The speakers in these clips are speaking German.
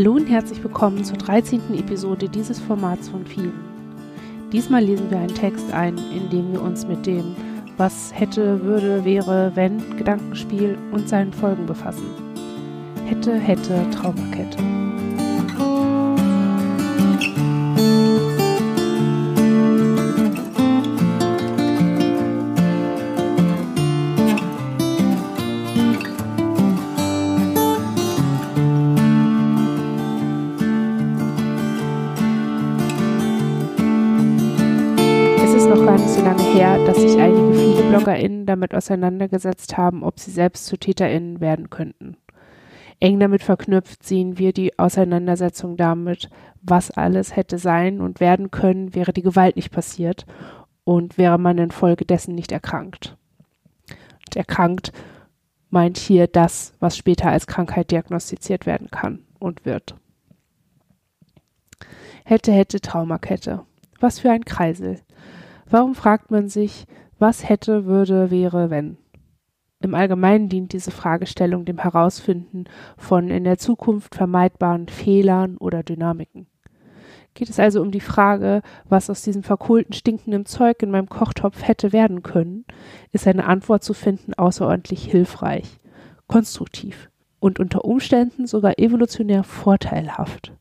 Hallo und herzlich willkommen zur 13. Episode dieses Formats von vielen. Diesmal lesen wir einen Text ein, in dem wir uns mit dem Was hätte, würde, wäre, wenn Gedankenspiel und seinen Folgen befassen. Hätte, hätte, Traumakette. Her, dass sich einige viele BloggerInnen damit auseinandergesetzt haben, ob sie selbst zu TäterInnen werden könnten. Eng damit verknüpft sehen wir die Auseinandersetzung damit, was alles hätte sein und werden können, wäre die Gewalt nicht passiert und wäre man infolgedessen nicht erkrankt. Und erkrankt meint hier das, was später als Krankheit diagnostiziert werden kann und wird. Hätte, hätte, Traumakette. Was für ein Kreisel. Warum fragt man sich, was hätte, würde, wäre, wenn? Im Allgemeinen dient diese Fragestellung dem Herausfinden von in der Zukunft vermeidbaren Fehlern oder Dynamiken. Geht es also um die Frage, was aus diesem verkohlten, stinkenden Zeug in meinem Kochtopf hätte werden können, ist eine Antwort zu finden außerordentlich hilfreich, konstruktiv und unter Umständen sogar evolutionär vorteilhaft.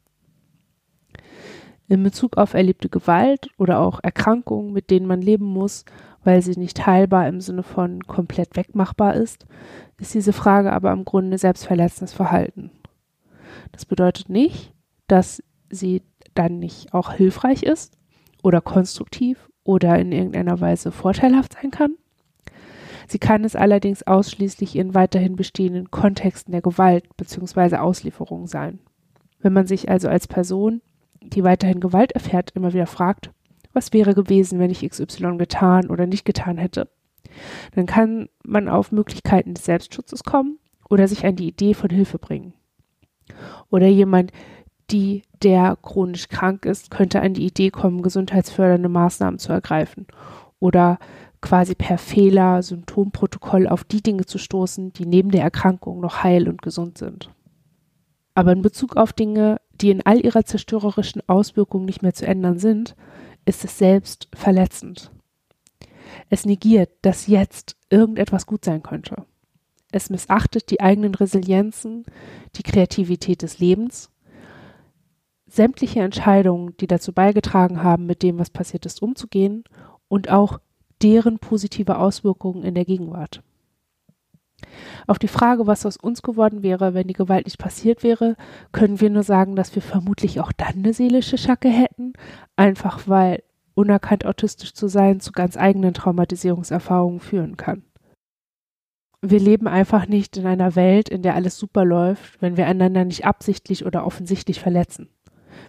In Bezug auf erlebte Gewalt oder auch Erkrankungen, mit denen man leben muss, weil sie nicht heilbar im Sinne von komplett wegmachbar ist, ist diese Frage aber im Grunde selbstverletzendes Verhalten. Das bedeutet nicht, dass sie dann nicht auch hilfreich ist oder konstruktiv oder in irgendeiner Weise vorteilhaft sein kann. Sie kann es allerdings ausschließlich in weiterhin bestehenden Kontexten der Gewalt bzw. Auslieferung sein. Wenn man sich also als Person die weiterhin Gewalt erfährt, immer wieder fragt, was wäre gewesen, wenn ich XY getan oder nicht getan hätte, dann kann man auf Möglichkeiten des Selbstschutzes kommen oder sich an die Idee von Hilfe bringen. Oder jemand, die der chronisch krank ist, könnte an die Idee kommen, gesundheitsfördernde Maßnahmen zu ergreifen oder quasi per Fehler, Symptomprotokoll auf die Dinge zu stoßen, die neben der Erkrankung noch heil und gesund sind. Aber in Bezug auf Dinge, die in all ihrer zerstörerischen Auswirkungen nicht mehr zu ändern sind, ist es selbst verletzend. Es negiert, dass jetzt irgendetwas gut sein könnte. Es missachtet die eigenen Resilienzen, die Kreativität des Lebens, sämtliche Entscheidungen, die dazu beigetragen haben, mit dem, was passiert ist, umzugehen und auch deren positive Auswirkungen in der Gegenwart. Auf die Frage, was aus uns geworden wäre, wenn die Gewalt nicht passiert wäre, können wir nur sagen, dass wir vermutlich auch dann eine seelische Schacke hätten, einfach weil unerkannt autistisch zu sein zu ganz eigenen Traumatisierungserfahrungen führen kann. Wir leben einfach nicht in einer Welt, in der alles super läuft, wenn wir einander nicht absichtlich oder offensichtlich verletzen.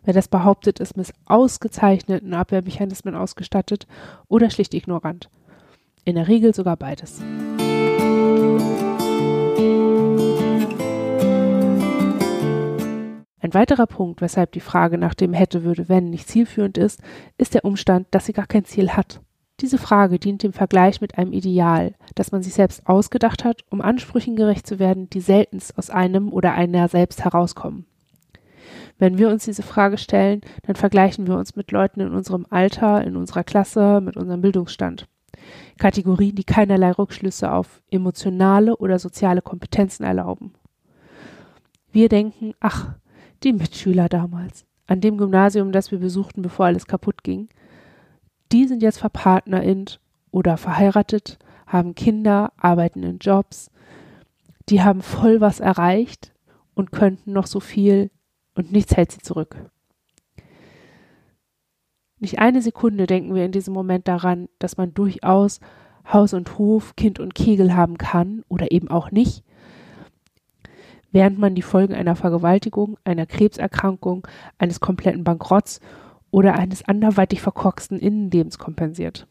Wer das behauptet, ist mit ausgezeichneten Abwehrmechanismen ausgestattet oder schlicht ignorant. In der Regel sogar beides. Ein weiterer Punkt, weshalb die Frage nach dem hätte, würde, wenn nicht zielführend ist, ist der Umstand, dass sie gar kein Ziel hat. Diese Frage dient dem Vergleich mit einem Ideal, das man sich selbst ausgedacht hat, um Ansprüchen gerecht zu werden, die seltenst aus einem oder einer selbst herauskommen. Wenn wir uns diese Frage stellen, dann vergleichen wir uns mit Leuten in unserem Alter, in unserer Klasse, mit unserem Bildungsstand. Kategorien, die keinerlei Rückschlüsse auf emotionale oder soziale Kompetenzen erlauben. Wir denken, ach, die Mitschüler damals, an dem Gymnasium, das wir besuchten, bevor alles kaputt ging, die sind jetzt verpartnerind oder verheiratet, haben Kinder, arbeiten in Jobs, die haben voll was erreicht und könnten noch so viel und nichts hält sie zurück. Nicht eine Sekunde denken wir in diesem Moment daran, dass man durchaus Haus und Hof, Kind und Kegel haben kann oder eben auch nicht, während man die Folgen einer Vergewaltigung, einer Krebserkrankung, eines kompletten Bankrotts oder eines anderweitig verkorksten Innenlebens kompensiert.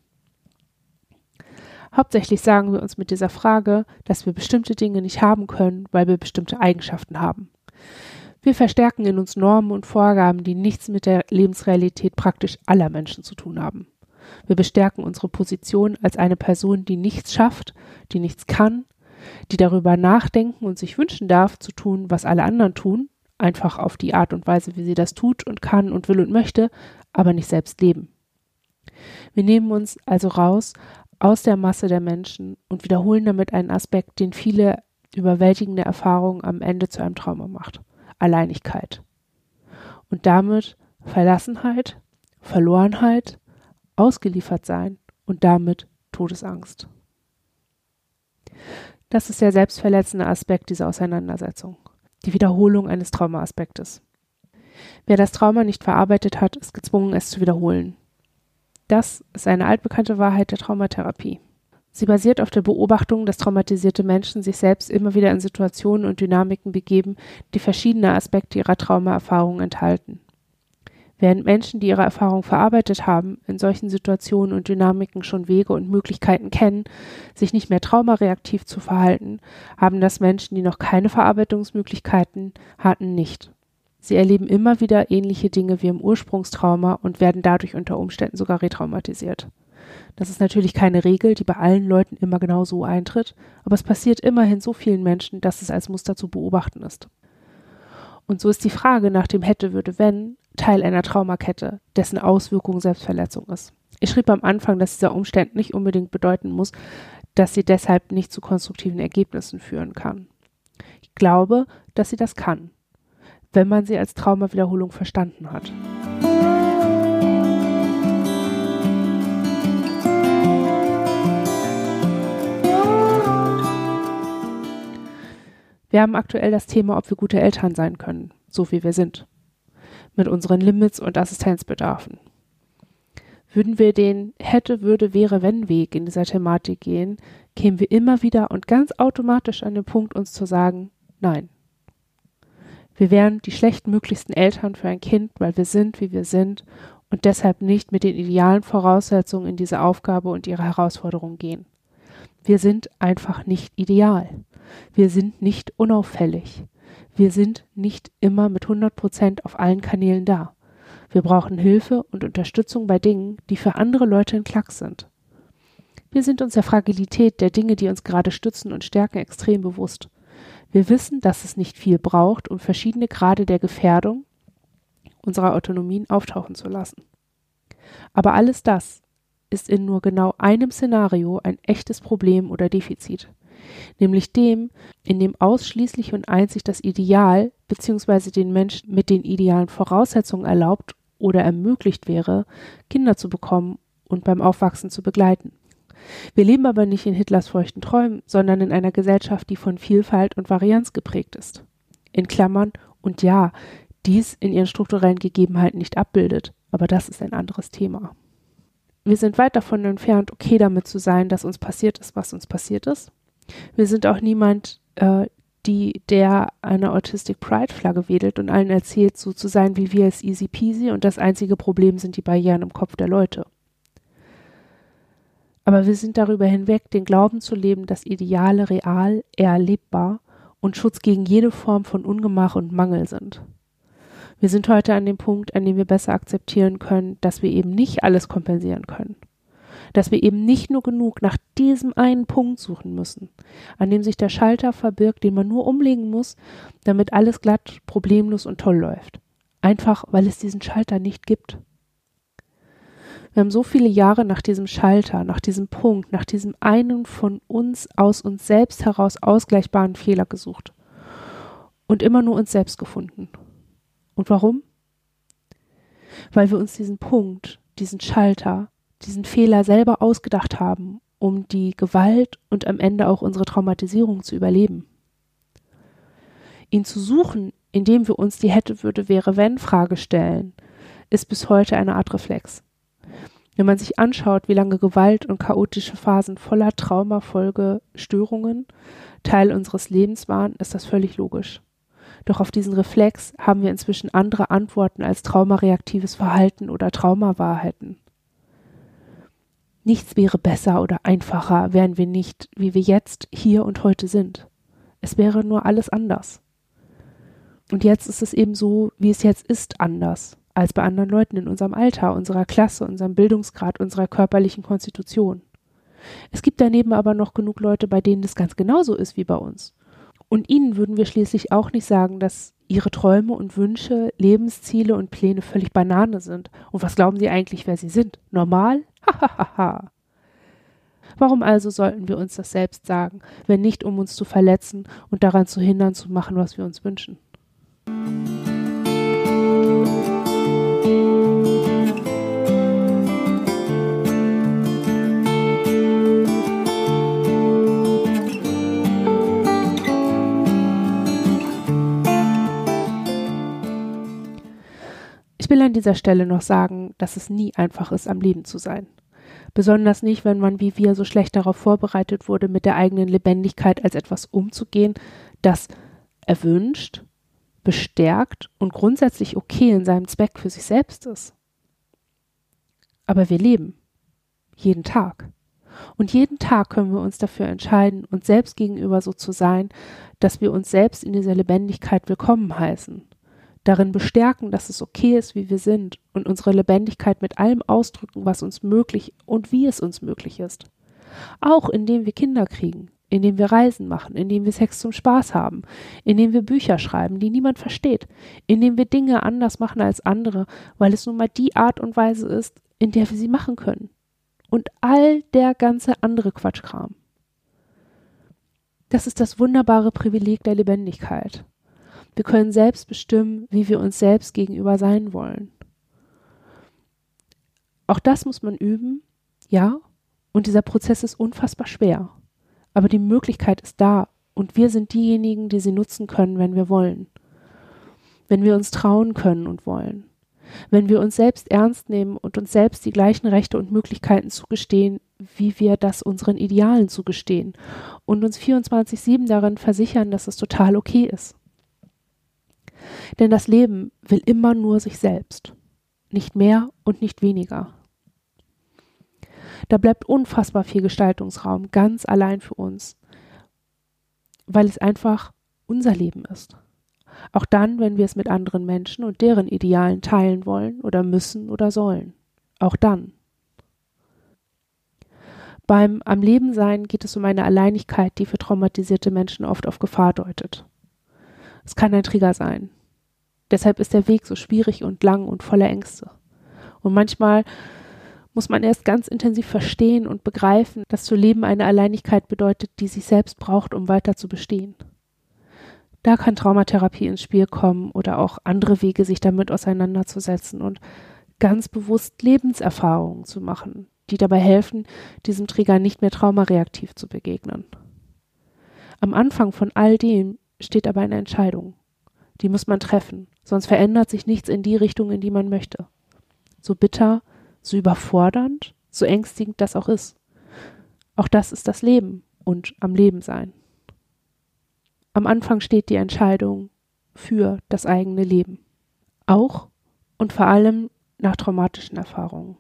Hauptsächlich sagen wir uns mit dieser Frage, dass wir bestimmte Dinge nicht haben können, weil wir bestimmte Eigenschaften haben. Wir verstärken in uns Normen und Vorgaben, die nichts mit der Lebensrealität praktisch aller Menschen zu tun haben. Wir bestärken unsere Position als eine Person, die nichts schafft, die nichts kann, die darüber nachdenken und sich wünschen darf, zu tun, was alle anderen tun, einfach auf die Art und Weise, wie sie das tut und kann und will und möchte, aber nicht selbst leben. Wir nehmen uns also raus aus der Masse der Menschen und wiederholen damit einen Aspekt, den viele überwältigende Erfahrungen am Ende zu einem Trauma macht. Alleinigkeit. Und damit Verlassenheit, Verlorenheit, ausgeliefert sein und damit Todesangst. Das ist der selbstverletzende Aspekt dieser Auseinandersetzung, die Wiederholung eines Traumaaspektes. Wer das Trauma nicht verarbeitet hat, ist gezwungen, es zu wiederholen. Das ist eine altbekannte Wahrheit der Traumatherapie. Sie basiert auf der Beobachtung, dass traumatisierte Menschen sich selbst immer wieder in Situationen und Dynamiken begeben, die verschiedene Aspekte ihrer Traumaerfahrung enthalten. Während Menschen, die ihre Erfahrung verarbeitet haben, in solchen Situationen und Dynamiken schon Wege und Möglichkeiten kennen, sich nicht mehr traumareaktiv zu verhalten, haben das Menschen, die noch keine Verarbeitungsmöglichkeiten hatten, nicht. Sie erleben immer wieder ähnliche Dinge wie im Ursprungstrauma und werden dadurch unter Umständen sogar retraumatisiert. Das ist natürlich keine Regel, die bei allen Leuten immer genau so eintritt, aber es passiert immerhin so vielen Menschen, dass es als Muster zu beobachten ist. Und so ist die Frage nach dem hätte, würde, wenn Teil einer Traumakette, dessen Auswirkung Selbstverletzung ist. Ich schrieb am Anfang, dass dieser Umstand nicht unbedingt bedeuten muss, dass sie deshalb nicht zu konstruktiven Ergebnissen führen kann. Ich glaube, dass sie das kann, wenn man sie als Traumawiederholung verstanden hat. Wir haben aktuell das Thema, ob wir gute Eltern sein können, so wie wir sind mit unseren Limits und Assistenzbedarfen. Würden wir den hätte, würde, wäre, wenn Weg in dieser Thematik gehen, kämen wir immer wieder und ganz automatisch an den Punkt, uns zu sagen, nein. Wir wären die schlechtmöglichsten Eltern für ein Kind, weil wir sind, wie wir sind und deshalb nicht mit den idealen Voraussetzungen in diese Aufgabe und ihre Herausforderung gehen. Wir sind einfach nicht ideal. Wir sind nicht unauffällig. Wir sind nicht immer mit 100 Prozent auf allen Kanälen da. Wir brauchen Hilfe und Unterstützung bei Dingen, die für andere Leute ein Klacks sind. Wir sind uns der Fragilität der Dinge, die uns gerade stützen und stärken, extrem bewusst. Wir wissen, dass es nicht viel braucht, um verschiedene Grade der Gefährdung unserer Autonomien auftauchen zu lassen. Aber alles das ist in nur genau einem Szenario ein echtes Problem oder Defizit nämlich dem, in dem ausschließlich und einzig das Ideal bzw. den Menschen mit den idealen Voraussetzungen erlaubt oder ermöglicht wäre, Kinder zu bekommen und beim Aufwachsen zu begleiten. Wir leben aber nicht in Hitlers feuchten Träumen, sondern in einer Gesellschaft, die von Vielfalt und Varianz geprägt ist. In Klammern und ja, dies in ihren strukturellen Gegebenheiten nicht abbildet, aber das ist ein anderes Thema. Wir sind weit davon entfernt, okay damit zu sein, dass uns passiert ist, was uns passiert ist. Wir sind auch niemand, äh, die, der eine Autistic Pride Flagge wedelt und allen erzählt, so zu sein wie wir ist easy peasy und das einzige Problem sind die Barrieren im Kopf der Leute. Aber wir sind darüber hinweg, den Glauben zu leben, dass Ideale real, erlebbar und Schutz gegen jede Form von Ungemach und Mangel sind. Wir sind heute an dem Punkt, an dem wir besser akzeptieren können, dass wir eben nicht alles kompensieren können dass wir eben nicht nur genug nach diesem einen Punkt suchen müssen, an dem sich der Schalter verbirgt, den man nur umlegen muss, damit alles glatt, problemlos und toll läuft. Einfach, weil es diesen Schalter nicht gibt. Wir haben so viele Jahre nach diesem Schalter, nach diesem Punkt, nach diesem einen von uns aus uns selbst heraus ausgleichbaren Fehler gesucht. Und immer nur uns selbst gefunden. Und warum? Weil wir uns diesen Punkt, diesen Schalter diesen Fehler selber ausgedacht haben, um die Gewalt und am Ende auch unsere Traumatisierung zu überleben. Ihn zu suchen, indem wir uns die hätte, würde, wäre, wenn Frage stellen, ist bis heute eine Art Reflex. Wenn man sich anschaut, wie lange Gewalt und chaotische Phasen voller Traumafolge Störungen Teil unseres Lebens waren, ist das völlig logisch. Doch auf diesen Reflex haben wir inzwischen andere Antworten als traumareaktives Verhalten oder Traumawahrheiten. Nichts wäre besser oder einfacher, wären wir nicht, wie wir jetzt hier und heute sind. Es wäre nur alles anders. Und jetzt ist es eben so, wie es jetzt ist, anders als bei anderen Leuten in unserem Alter, unserer Klasse, unserem Bildungsgrad, unserer körperlichen Konstitution. Es gibt daneben aber noch genug Leute, bei denen es ganz genauso ist wie bei uns. Und ihnen würden wir schließlich auch nicht sagen, dass ihre Träume und Wünsche, Lebensziele und Pläne völlig Banane sind. Und was glauben sie eigentlich, wer sie sind? Normal? Hahaha. Warum also sollten wir uns das selbst sagen, wenn nicht um uns zu verletzen und daran zu hindern, zu machen, was wir uns wünschen? Ich will an dieser Stelle noch sagen, dass es nie einfach ist, am Leben zu sein. Besonders nicht, wenn man wie wir so schlecht darauf vorbereitet wurde, mit der eigenen Lebendigkeit als etwas umzugehen, das erwünscht, bestärkt und grundsätzlich okay in seinem Zweck für sich selbst ist. Aber wir leben. Jeden Tag. Und jeden Tag können wir uns dafür entscheiden, uns selbst gegenüber so zu sein, dass wir uns selbst in dieser Lebendigkeit willkommen heißen darin bestärken, dass es okay ist, wie wir sind und unsere Lebendigkeit mit allem ausdrücken, was uns möglich und wie es uns möglich ist. Auch indem wir Kinder kriegen, indem wir Reisen machen, indem wir Sex zum Spaß haben, indem wir Bücher schreiben, die niemand versteht, indem wir Dinge anders machen als andere, weil es nun mal die Art und Weise ist, in der wir sie machen können. Und all der ganze andere Quatschkram. Das ist das wunderbare Privileg der Lebendigkeit. Wir können selbst bestimmen, wie wir uns selbst gegenüber sein wollen. Auch das muss man üben, ja, und dieser Prozess ist unfassbar schwer. Aber die Möglichkeit ist da und wir sind diejenigen, die sie nutzen können, wenn wir wollen. Wenn wir uns trauen können und wollen. Wenn wir uns selbst ernst nehmen und uns selbst die gleichen Rechte und Möglichkeiten zugestehen, wie wir das unseren Idealen zugestehen und uns 24-7 darin versichern, dass es total okay ist. Denn das Leben will immer nur sich selbst, nicht mehr und nicht weniger. Da bleibt unfassbar viel Gestaltungsraum ganz allein für uns, weil es einfach unser Leben ist. Auch dann, wenn wir es mit anderen Menschen und deren Idealen teilen wollen oder müssen oder sollen. Auch dann. Beim Am Leben sein geht es um eine Alleinigkeit, die für traumatisierte Menschen oft auf Gefahr deutet. Es kann ein Trigger sein, Deshalb ist der Weg so schwierig und lang und voller Ängste. Und manchmal muss man erst ganz intensiv verstehen und begreifen, dass zu leben eine Alleinigkeit bedeutet, die sich selbst braucht, um weiter zu bestehen. Da kann Traumatherapie ins Spiel kommen oder auch andere Wege, sich damit auseinanderzusetzen und ganz bewusst Lebenserfahrungen zu machen, die dabei helfen, diesem Träger nicht mehr traumareaktiv zu begegnen. Am Anfang von all dem steht aber eine Entscheidung. Die muss man treffen sonst verändert sich nichts in die Richtung, in die man möchte. So bitter, so überfordernd, so ängstigend das auch ist. Auch das ist das Leben und am Leben sein. Am Anfang steht die Entscheidung für das eigene Leben. Auch und vor allem nach traumatischen Erfahrungen.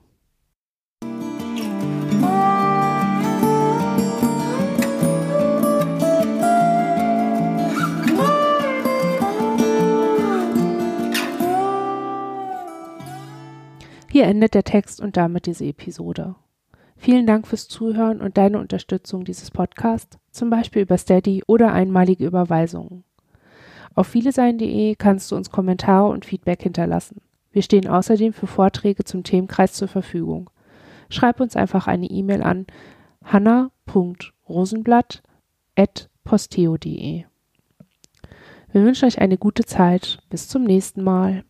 Hier endet der Text und damit diese Episode. Vielen Dank fürs Zuhören und deine Unterstützung dieses Podcasts, zum Beispiel über Steady oder einmalige Überweisungen. Auf vielesein.de kannst du uns Kommentare und Feedback hinterlassen. Wir stehen außerdem für Vorträge zum Themenkreis zur Verfügung. Schreib uns einfach eine E-Mail an hanna.rosenblatt.posteo.de. Wir wünschen euch eine gute Zeit. Bis zum nächsten Mal.